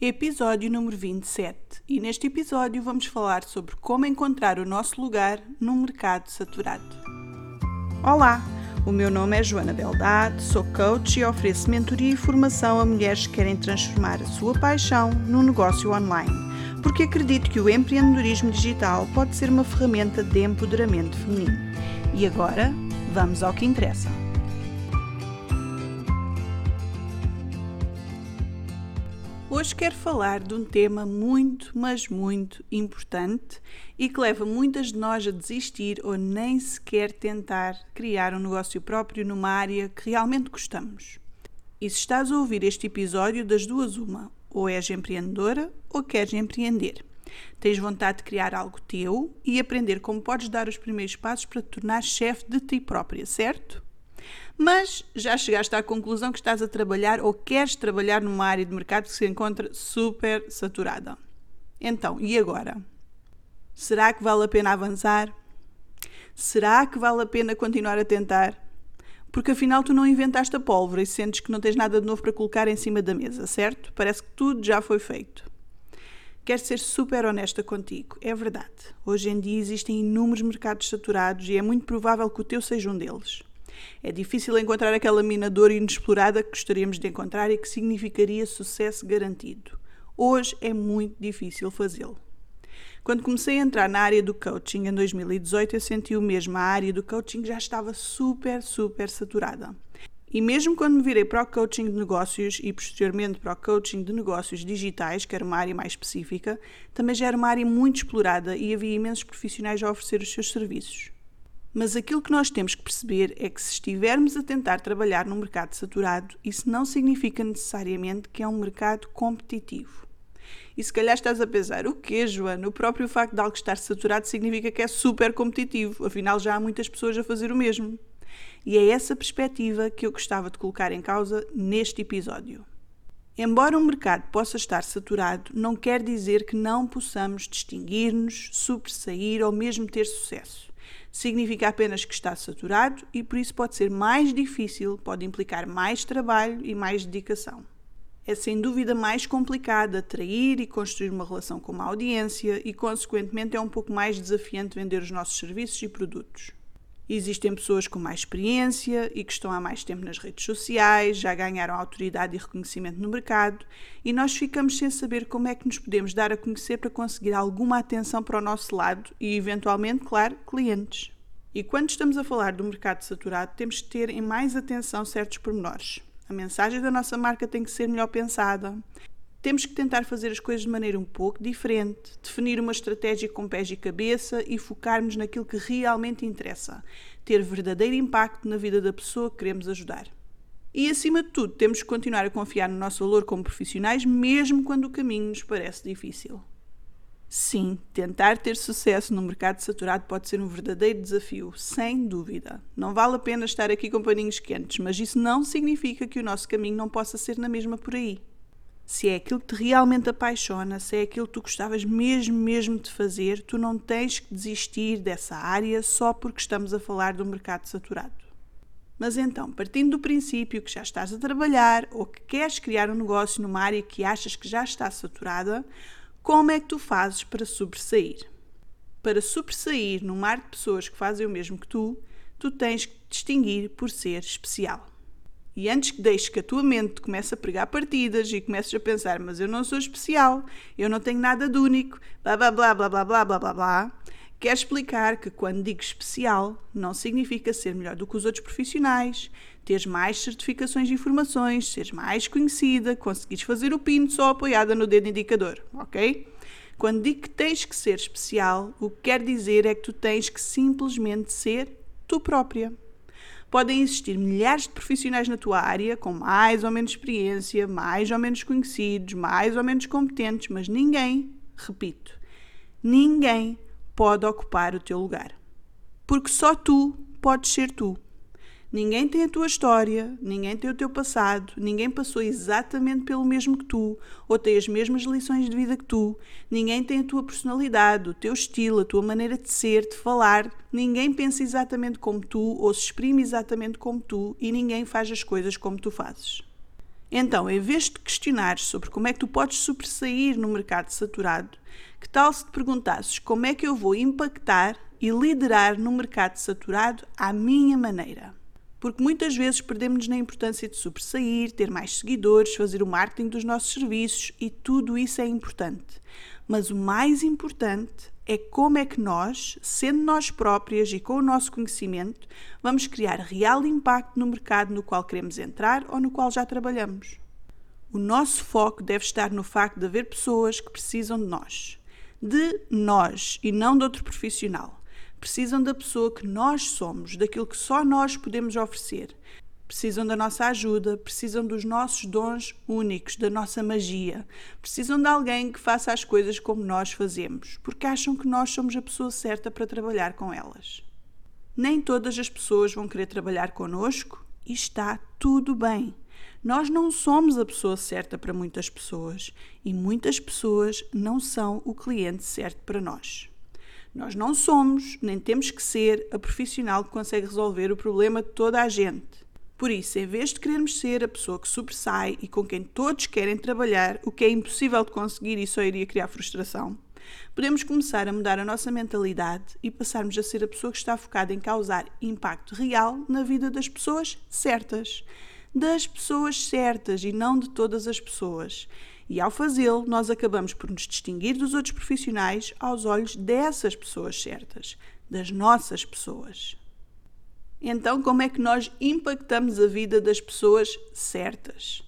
Episódio número 27. E neste episódio vamos falar sobre como encontrar o nosso lugar num mercado saturado. Olá, o meu nome é Joana Beldade, sou coach e ofereço mentoria e formação a mulheres que querem transformar a sua paixão num negócio online, porque acredito que o empreendedorismo digital pode ser uma ferramenta de empoderamento feminino. E agora, vamos ao que interessa. Hoje quero falar de um tema muito, mas muito importante e que leva muitas de nós a desistir ou nem sequer tentar criar um negócio próprio numa área que realmente gostamos. E se estás a ouvir este episódio, das duas, uma, ou és empreendedora ou queres empreender. Tens vontade de criar algo teu e aprender como podes dar os primeiros passos para te tornar chefe de ti própria, certo? Mas já chegaste à conclusão que estás a trabalhar ou queres trabalhar numa área de mercado que se encontra super saturada. Então, e agora? Será que vale a pena avançar? Será que vale a pena continuar a tentar? Porque afinal tu não inventaste a pólvora e sentes que não tens nada de novo para colocar em cima da mesa, certo? Parece que tudo já foi feito. Quero ser super honesta contigo, é verdade. Hoje em dia existem inúmeros mercados saturados e é muito provável que o teu seja um deles. É difícil encontrar aquela mina de ouro inexplorada que gostaríamos de encontrar e que significaria sucesso garantido. Hoje é muito difícil fazê-lo. Quando comecei a entrar na área do coaching em 2018, eu senti o mesmo. A área do coaching já estava super, super saturada. E mesmo quando me virei para o coaching de negócios e posteriormente para o coaching de negócios digitais, que era uma área mais específica, também já era uma área muito explorada e havia imensos profissionais a oferecer os seus serviços. Mas aquilo que nós temos que perceber é que se estivermos a tentar trabalhar num mercado saturado, isso não significa necessariamente que é um mercado competitivo. E se calhar estás a pensar, o quê, Joana? O próprio facto de algo estar saturado significa que é super competitivo, afinal já há muitas pessoas a fazer o mesmo. E é essa perspectiva que eu gostava de colocar em causa neste episódio. Embora um mercado possa estar saturado, não quer dizer que não possamos distinguir-nos, sobressair ou mesmo ter sucesso significa apenas que está saturado e por isso pode ser mais difícil, pode implicar mais trabalho e mais dedicação. É sem dúvida mais complicado atrair e construir uma relação com uma audiência e, consequentemente, é um pouco mais desafiante vender os nossos serviços e produtos. Existem pessoas com mais experiência e que estão há mais tempo nas redes sociais, já ganharam autoridade e reconhecimento no mercado, e nós ficamos sem saber como é que nos podemos dar a conhecer para conseguir alguma atenção para o nosso lado e, eventualmente, claro, clientes. E quando estamos a falar do mercado saturado, temos que ter em mais atenção certos pormenores. A mensagem da nossa marca tem que ser melhor pensada. Temos que tentar fazer as coisas de maneira um pouco diferente, definir uma estratégia com pés e cabeça e focarmos naquilo que realmente interessa, ter verdadeiro impacto na vida da pessoa que queremos ajudar. E acima de tudo, temos que continuar a confiar no nosso valor como profissionais, mesmo quando o caminho nos parece difícil. Sim, tentar ter sucesso no mercado saturado pode ser um verdadeiro desafio, sem dúvida. Não vale a pena estar aqui com paninhos quentes, mas isso não significa que o nosso caminho não possa ser na mesma por aí se é aquilo que te realmente apaixona, se é aquilo que tu gostavas mesmo, mesmo de fazer, tu não tens que desistir dessa área só porque estamos a falar do mercado saturado. Mas então, partindo do princípio que já estás a trabalhar ou que queres criar um negócio numa área que achas que já está saturada, como é que tu fazes para sobressair? Para sobressair num mar de pessoas que fazem o mesmo que tu, tu tens que distinguir por ser especial. E antes que deixes que a tua mente comece a pregar partidas e comeces a pensar, mas eu não sou especial, eu não tenho nada de único, blá blá blá blá blá blá blá blá blá, quero explicar que quando digo especial, não significa ser melhor do que os outros profissionais, teres mais certificações de informações, seres mais conhecida, conseguires fazer o pino só apoiada no dedo indicador, ok? Quando digo que tens que ser especial, o que quer dizer é que tu tens que simplesmente ser tu própria. Podem existir milhares de profissionais na tua área com mais ou menos experiência, mais ou menos conhecidos, mais ou menos competentes, mas ninguém, repito, ninguém pode ocupar o teu lugar. Porque só tu podes ser tu. Ninguém tem a tua história, ninguém tem o teu passado, ninguém passou exatamente pelo mesmo que tu, ou tem as mesmas lições de vida que tu, ninguém tem a tua personalidade, o teu estilo, a tua maneira de ser, de falar, ninguém pensa exatamente como tu ou se exprime exatamente como tu e ninguém faz as coisas como tu fazes. Então, em vez de questionares sobre como é que tu podes sobressair no mercado saturado, que tal se te perguntasses como é que eu vou impactar e liderar no mercado saturado à minha maneira? Porque muitas vezes perdemos na importância de sobressair, ter mais seguidores, fazer o marketing dos nossos serviços e tudo isso é importante. Mas o mais importante é como é que nós, sendo nós próprias e com o nosso conhecimento, vamos criar real impacto no mercado no qual queremos entrar ou no qual já trabalhamos. O nosso foco deve estar no facto de haver pessoas que precisam de nós. De nós e não de outro profissional. Precisam da pessoa que nós somos, daquilo que só nós podemos oferecer precisam da nossa ajuda, precisam dos nossos dons únicos, da nossa magia. Precisam de alguém que faça as coisas como nós fazemos, porque acham que nós somos a pessoa certa para trabalhar com elas. Nem todas as pessoas vão querer trabalhar connosco e está tudo bem. Nós não somos a pessoa certa para muitas pessoas e muitas pessoas não são o cliente certo para nós. Nós não somos, nem temos que ser, a profissional que consegue resolver o problema de toda a gente. Por isso, em vez de querermos ser a pessoa que sobressai e com quem todos querem trabalhar, o que é impossível de conseguir e só iria criar frustração, podemos começar a mudar a nossa mentalidade e passarmos a ser a pessoa que está focada em causar impacto real na vida das pessoas certas. Das pessoas certas e não de todas as pessoas. E ao fazê-lo, nós acabamos por nos distinguir dos outros profissionais aos olhos dessas pessoas certas, das nossas pessoas. Então, como é que nós impactamos a vida das pessoas certas?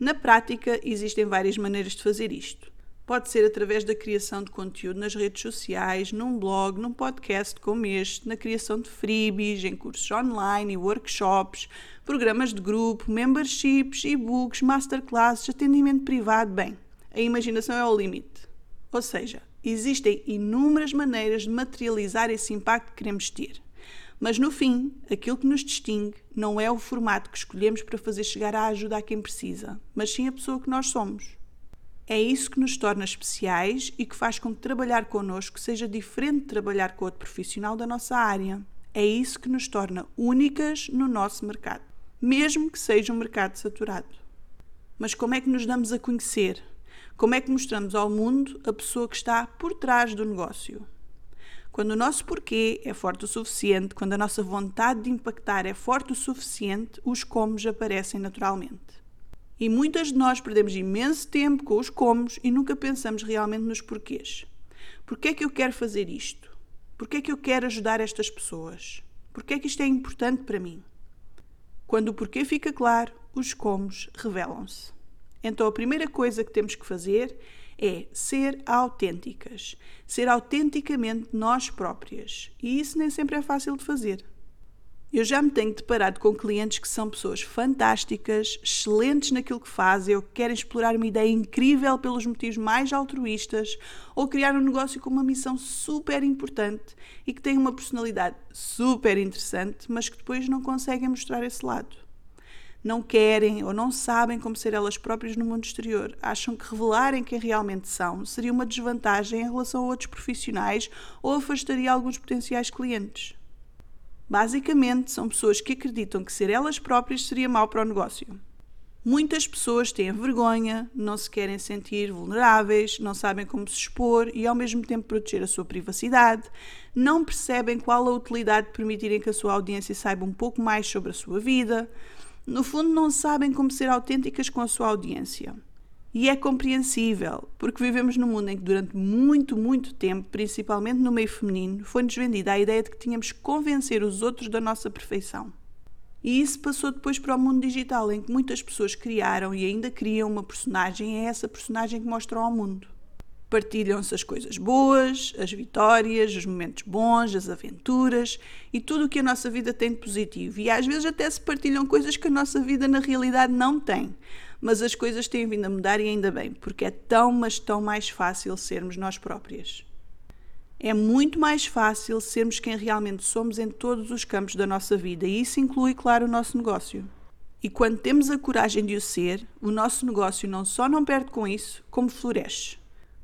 Na prática, existem várias maneiras de fazer isto. Pode ser através da criação de conteúdo nas redes sociais, num blog, num podcast como este, na criação de freebies, em cursos online e workshops, programas de grupo, memberships, e-books, masterclasses, atendimento privado. Bem, a imaginação é o limite. Ou seja, existem inúmeras maneiras de materializar esse impacto que queremos ter. Mas no fim, aquilo que nos distingue não é o formato que escolhemos para fazer chegar a ajuda a quem precisa, mas sim a pessoa que nós somos. É isso que nos torna especiais e que faz com que trabalhar connosco seja diferente de trabalhar com outro profissional da nossa área. É isso que nos torna únicas no nosso mercado, mesmo que seja um mercado saturado. Mas como é que nos damos a conhecer? Como é que mostramos ao mundo a pessoa que está por trás do negócio? Quando o nosso porquê é forte o suficiente, quando a nossa vontade de impactar é forte o suficiente, os comos aparecem naturalmente. E muitas de nós perdemos imenso tempo com os comos e nunca pensamos realmente nos porquês. Porquê é que eu quero fazer isto? Porquê é que eu quero ajudar estas pessoas? Porquê é que isto é importante para mim? Quando o porquê fica claro, os comos revelam-se. Então a primeira coisa que temos que fazer é ser autênticas, ser autenticamente nós próprias. E isso nem sempre é fácil de fazer. Eu já me tenho deparado com clientes que são pessoas fantásticas, excelentes naquilo que fazem, ou que querem explorar uma ideia incrível pelos motivos mais altruístas, ou criar um negócio com uma missão super importante e que têm uma personalidade super interessante, mas que depois não conseguem mostrar esse lado não querem ou não sabem como ser elas próprias no mundo exterior. Acham que revelarem quem realmente são seria uma desvantagem em relação a outros profissionais ou afastaria alguns potenciais clientes. Basicamente, são pessoas que acreditam que ser elas próprias seria mau para o negócio. Muitas pessoas têm vergonha, não se querem sentir vulneráveis, não sabem como se expor e ao mesmo tempo proteger a sua privacidade, não percebem qual a utilidade de permitirem que a sua audiência saiba um pouco mais sobre a sua vida, no fundo, não sabem como ser autênticas com a sua audiência. E é compreensível, porque vivemos num mundo em que durante muito, muito tempo, principalmente no meio feminino, foi-nos vendida a ideia de que tínhamos que convencer os outros da nossa perfeição. E isso passou depois para o mundo digital, em que muitas pessoas criaram e ainda criam uma personagem, e é essa personagem que mostram ao mundo. Partilham-se as coisas boas, as vitórias, os momentos bons, as aventuras e tudo o que a nossa vida tem de positivo. E às vezes até se partilham coisas que a nossa vida na realidade não tem. Mas as coisas têm vindo a mudar e ainda bem, porque é tão, mas tão mais fácil sermos nós próprias. É muito mais fácil sermos quem realmente somos em todos os campos da nossa vida e isso inclui, claro, o nosso negócio. E quando temos a coragem de o ser, o nosso negócio não só não perde com isso, como floresce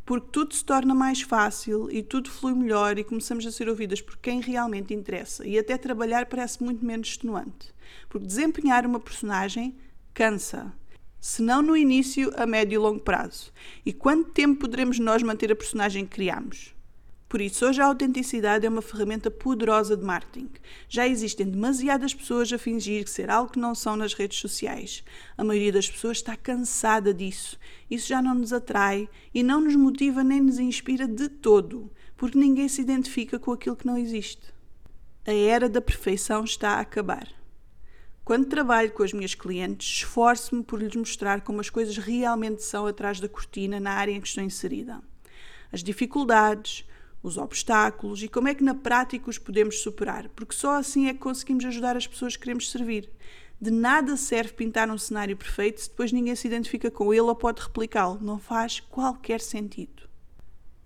porque tudo se torna mais fácil e tudo flui melhor e começamos a ser ouvidas por quem realmente interessa. E até trabalhar parece muito menos extenuante, porque desempenhar uma personagem cansa. Se não no início, a médio e longo prazo? E quanto tempo poderemos nós manter a personagem que criamos? Por isso, hoje a autenticidade é uma ferramenta poderosa de marketing. Já existem demasiadas pessoas a fingir ser algo que não são nas redes sociais. A maioria das pessoas está cansada disso. Isso já não nos atrai e não nos motiva nem nos inspira de todo, porque ninguém se identifica com aquilo que não existe. A era da perfeição está a acabar. Quando trabalho com as minhas clientes, esforço-me por lhes mostrar como as coisas realmente são atrás da cortina na área em que estou inserida. As dificuldades, os obstáculos e como é que na prática os podemos superar, porque só assim é que conseguimos ajudar as pessoas que queremos servir. De nada serve pintar um cenário perfeito se depois ninguém se identifica com ele ou pode replicá-lo. Não faz qualquer sentido.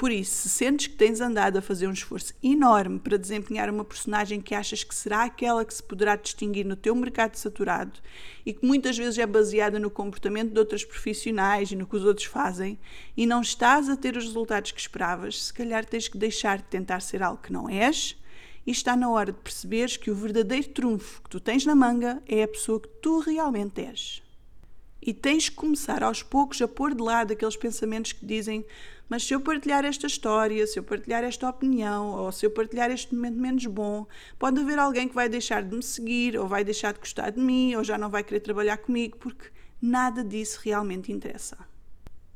Por isso, se sentes que tens andado a fazer um esforço enorme para desempenhar uma personagem que achas que será aquela que se poderá distinguir no teu mercado saturado e que muitas vezes é baseada no comportamento de outros profissionais e no que os outros fazem, e não estás a ter os resultados que esperavas, se calhar tens que deixar de tentar ser algo que não és e está na hora de perceberes que o verdadeiro trunfo que tu tens na manga é a pessoa que tu realmente és. E tens que começar aos poucos a pôr de lado aqueles pensamentos que dizem: mas se eu partilhar esta história, se eu partilhar esta opinião, ou se eu partilhar este momento menos bom, pode haver alguém que vai deixar de me seguir, ou vai deixar de gostar de mim, ou já não vai querer trabalhar comigo, porque nada disso realmente interessa.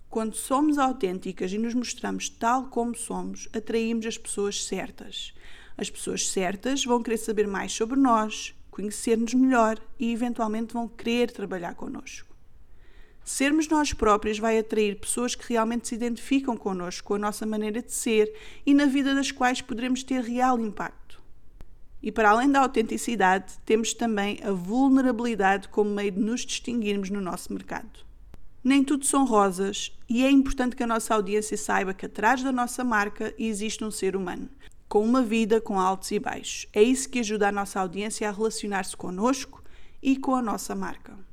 Quando somos autênticas e nos mostramos tal como somos, atraímos as pessoas certas. As pessoas certas vão querer saber mais sobre nós, conhecer-nos melhor e eventualmente vão querer trabalhar connosco. Sermos nós próprios vai atrair pessoas que realmente se identificam connosco, com a nossa maneira de ser e na vida das quais poderemos ter real impacto. E para além da autenticidade, temos também a vulnerabilidade como meio de nos distinguirmos no nosso mercado. Nem tudo são rosas e é importante que a nossa audiência saiba que atrás da nossa marca existe um ser humano, com uma vida com altos e baixos. É isso que ajuda a nossa audiência a relacionar-se connosco e com a nossa marca.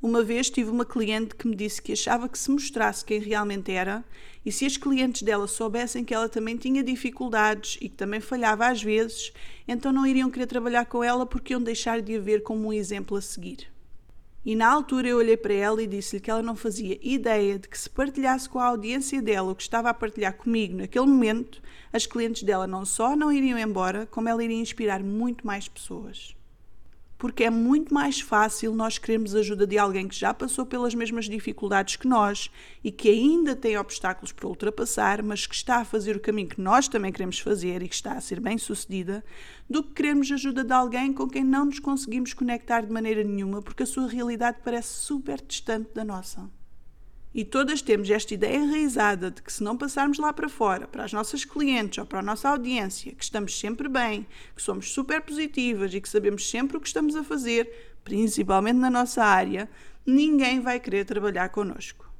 Uma vez tive uma cliente que me disse que achava que se mostrasse quem realmente era e se as clientes dela soubessem que ela também tinha dificuldades e que também falhava às vezes, então não iriam querer trabalhar com ela porque iam deixar de a ver como um exemplo a seguir. E na altura eu olhei para ela e disse-lhe que ela não fazia ideia de que se partilhasse com a audiência dela o que estava a partilhar comigo naquele momento, as clientes dela não só não iriam embora, como ela iria inspirar muito mais pessoas porque é muito mais fácil nós queremos ajuda de alguém que já passou pelas mesmas dificuldades que nós e que ainda tem obstáculos para ultrapassar, mas que está a fazer o caminho que nós também queremos fazer e que está a ser bem sucedida, do que queremos ajuda de alguém com quem não nos conseguimos conectar de maneira nenhuma porque a sua realidade parece super distante da nossa. E todas temos esta ideia enraizada de que se não passarmos lá para fora, para as nossas clientes ou para a nossa audiência, que estamos sempre bem, que somos super positivas e que sabemos sempre o que estamos a fazer, principalmente na nossa área, ninguém vai querer trabalhar connosco.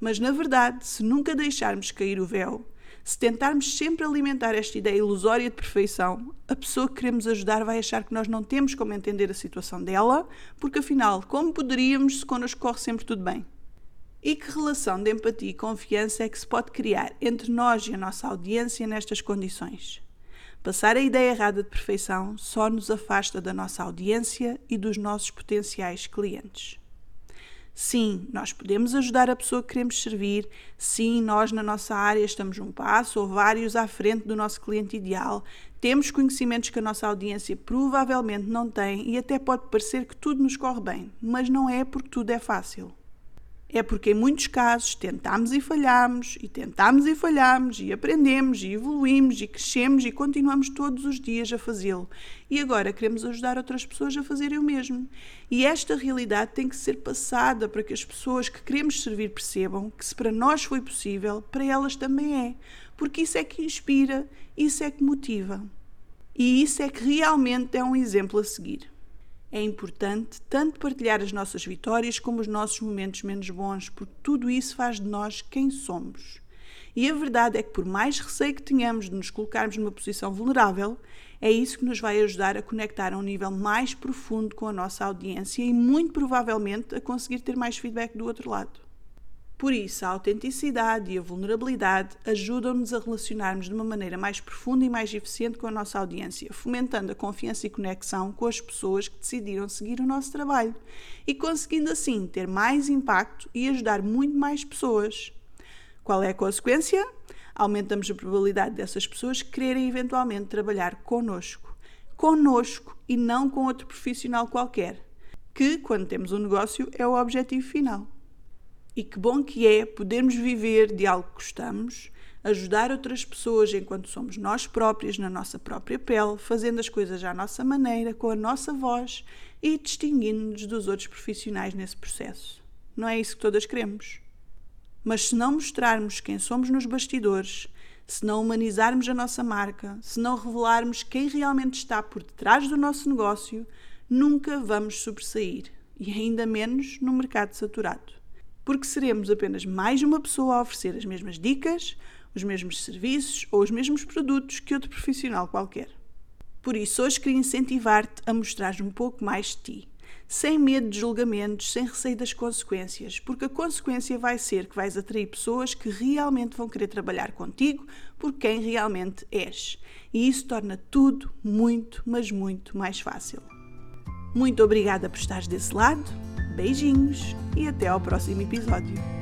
Mas na verdade, se nunca deixarmos cair o véu, se tentarmos sempre alimentar esta ideia ilusória de perfeição, a pessoa que queremos ajudar vai achar que nós não temos como entender a situação dela, porque afinal, como poderíamos se connosco corre sempre tudo bem? E que relação de empatia e confiança é que se pode criar entre nós e a nossa audiência nestas condições? Passar a ideia errada de perfeição só nos afasta da nossa audiência e dos nossos potenciais clientes. Sim, nós podemos ajudar a pessoa que queremos servir. Sim, nós na nossa área estamos um passo ou vários à frente do nosso cliente ideal. Temos conhecimentos que a nossa audiência provavelmente não tem e até pode parecer que tudo nos corre bem, mas não é porque tudo é fácil. É porque em muitos casos tentámos e falhámos, e tentámos e falhámos, e aprendemos, e evoluímos, e crescemos, e continuamos todos os dias a fazê-lo. E agora queremos ajudar outras pessoas a fazerem o mesmo. E esta realidade tem que ser passada para que as pessoas que queremos servir percebam que se para nós foi possível, para elas também é. Porque isso é que inspira, isso é que motiva. E isso é que realmente é um exemplo a seguir. É importante tanto partilhar as nossas vitórias como os nossos momentos menos bons, porque tudo isso faz de nós quem somos. E a verdade é que, por mais receio que tenhamos de nos colocarmos numa posição vulnerável, é isso que nos vai ajudar a conectar a um nível mais profundo com a nossa audiência e, muito provavelmente, a conseguir ter mais feedback do outro lado. Por isso, a autenticidade e a vulnerabilidade ajudam-nos a relacionarmos de uma maneira mais profunda e mais eficiente com a nossa audiência, fomentando a confiança e conexão com as pessoas que decidiram seguir o nosso trabalho e conseguindo assim ter mais impacto e ajudar muito mais pessoas. Qual é a consequência? Aumentamos a probabilidade dessas pessoas quererem eventualmente trabalhar connosco. Connosco e não com outro profissional qualquer, que, quando temos um negócio, é o objetivo final. E que bom que é podermos viver de algo que gostamos, ajudar outras pessoas enquanto somos nós próprias, na nossa própria pele, fazendo as coisas à nossa maneira, com a nossa voz e distinguindo-nos dos outros profissionais nesse processo. Não é isso que todas queremos. Mas se não mostrarmos quem somos nos bastidores, se não humanizarmos a nossa marca, se não revelarmos quem realmente está por detrás do nosso negócio, nunca vamos sobressair e ainda menos no mercado saturado porque seremos apenas mais uma pessoa a oferecer as mesmas dicas, os mesmos serviços ou os mesmos produtos que outro profissional qualquer. Por isso, hoje queria incentivar-te a mostrar um pouco mais de ti, sem medo de julgamentos, sem receio das consequências, porque a consequência vai ser que vais atrair pessoas que realmente vão querer trabalhar contigo por quem realmente és. E isso torna tudo muito, mas muito mais fácil. Muito obrigada por estares desse lado Beijinhos e até ao próximo episódio.